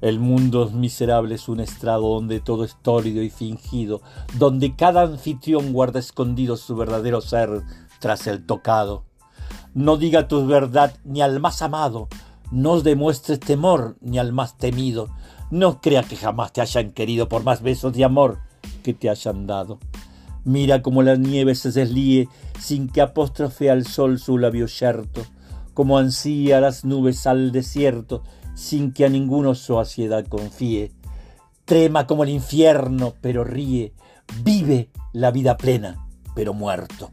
El mundo miserable es un estrado donde todo es tórrido y fingido, donde cada anfitrión guarda escondido su verdadero ser tras el tocado. No diga tu verdad ni al más amado, no demuestres temor ni al más temido, no crea que jamás te hayan querido por más besos de amor que te hayan dado. Mira como la nieve se deslíe sin que apóstrofe al sol su labio yerto, como ansía las nubes al desierto, sin que a ninguno su ansiedad confíe. Trema como el infierno, pero ríe, vive la vida plena, pero muerto.